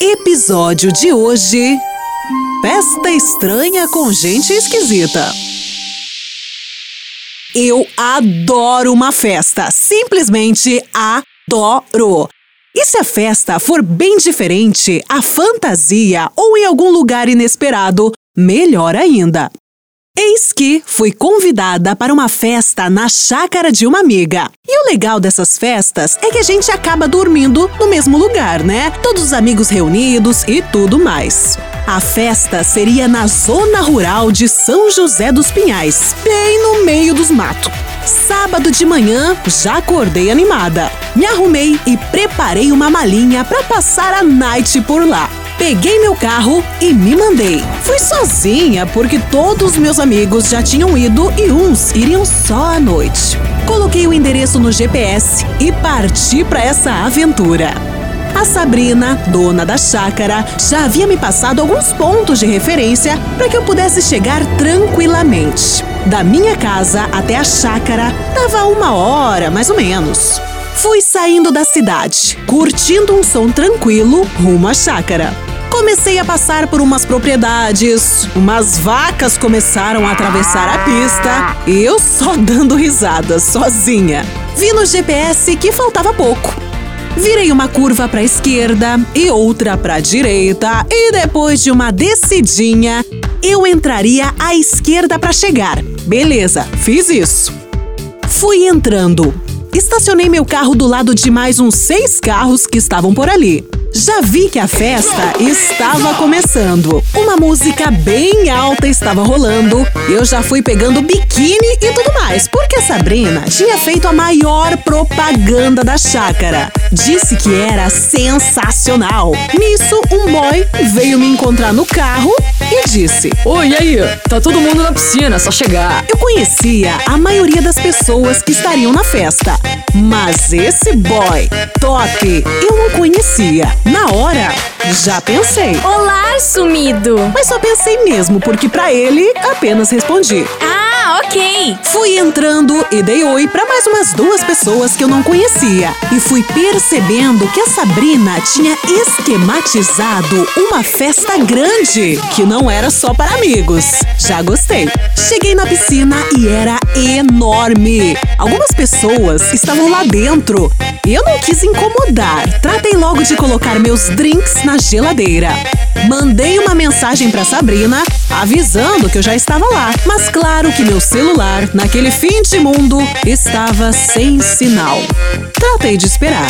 Episódio de hoje: Festa estranha com gente esquisita. Eu adoro uma festa, simplesmente adoro. E se a festa for bem diferente, a fantasia ou em algum lugar inesperado, melhor ainda. Eis que fui convidada para uma festa na chácara de uma amiga. E o legal dessas festas é que a gente acaba dormindo no mesmo lugar, né? Todos os amigos reunidos e tudo mais. A festa seria na zona rural de São José dos Pinhais, bem no meio dos matos. Sábado de manhã, já acordei animada. Me arrumei e preparei uma malinha para passar a night por lá. Peguei meu carro e me mandei. Fui sozinha porque todos meus amigos já tinham ido e uns iriam só à noite. Coloquei o endereço no GPS e parti para essa aventura. A Sabrina, dona da chácara, já havia me passado alguns pontos de referência para que eu pudesse chegar tranquilamente. Da minha casa até a chácara dava uma hora, mais ou menos. Fui saindo da cidade, curtindo um som tranquilo rumo à chácara. Comecei a passar por umas propriedades, umas vacas começaram a atravessar a pista e eu só dando risada, sozinha. Vi no GPS que faltava pouco. Virei uma curva para a esquerda e outra para a direita, e depois de uma descidinha, eu entraria à esquerda para chegar. Beleza, fiz isso. Fui entrando. Estacionei meu carro do lado de mais uns seis carros que estavam por ali. Já vi que a festa estava começando. Uma música bem alta estava rolando. Eu já fui pegando biquíni e tudo mais, porque a Sabrina tinha feito a maior propaganda da chácara. Disse que era sensacional. Nisso, um boy veio me encontrar no carro e disse: Oi, e aí? Tá todo mundo na piscina, só chegar. Eu conhecia a maioria das pessoas que estariam na festa, mas esse boy, top, eu não conhecia. Na hora, já pensei. Olá, sumido! Mas só pensei mesmo, porque para ele apenas respondi. Ah, ok! Fui entrando e dei oi para mais umas duas pessoas que eu não conhecia. E fui percebendo que a Sabrina tinha esquematizado uma festa grande, que não era só para amigos. Já gostei. Cheguei na piscina e era enorme. Algumas pessoas estavam lá dentro. Eu não quis incomodar. Tratei logo de colocar meus drinks na geladeira. Mandei uma mensagem para Sabrina avisando que eu já estava lá, mas claro que meu celular, naquele fim de mundo, estava sem sinal. Tratei de esperar.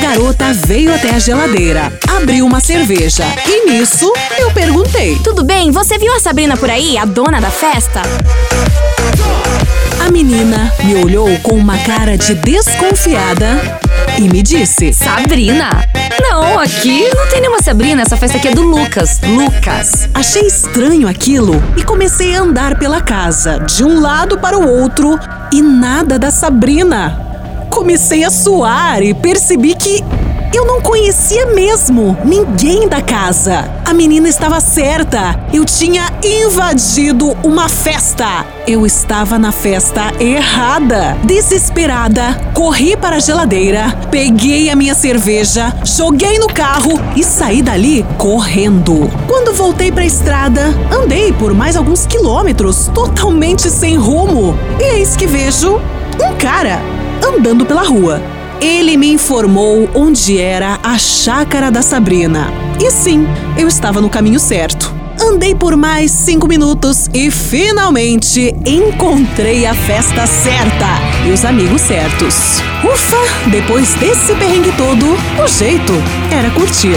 Garota veio até a geladeira, abriu uma cerveja e nisso eu perguntei: Tudo bem? Você viu a Sabrina por aí, a dona da festa? A menina me olhou com uma cara de desconfiada e me disse: Sabrina? Não, aqui não tem nenhuma Sabrina, essa festa aqui é do Lucas. Lucas. Achei estranho aquilo e comecei a andar pela casa, de um lado para o outro, e nada da Sabrina. Comecei a suar e percebi que eu não conhecia mesmo ninguém da casa. A menina estava certa. Eu tinha invadido uma festa. Eu estava na festa errada. Desesperada, corri para a geladeira, peguei a minha cerveja, joguei no carro e saí dali correndo. Quando voltei para a estrada, andei por mais alguns quilômetros, totalmente sem rumo. E eis que vejo um cara andando pela rua. Ele me informou onde era a chácara da Sabrina. E sim, eu estava no caminho certo. Andei por mais cinco minutos e finalmente encontrei a festa certa e os amigos certos. Ufa! Depois desse perrengue todo, o jeito era curtir.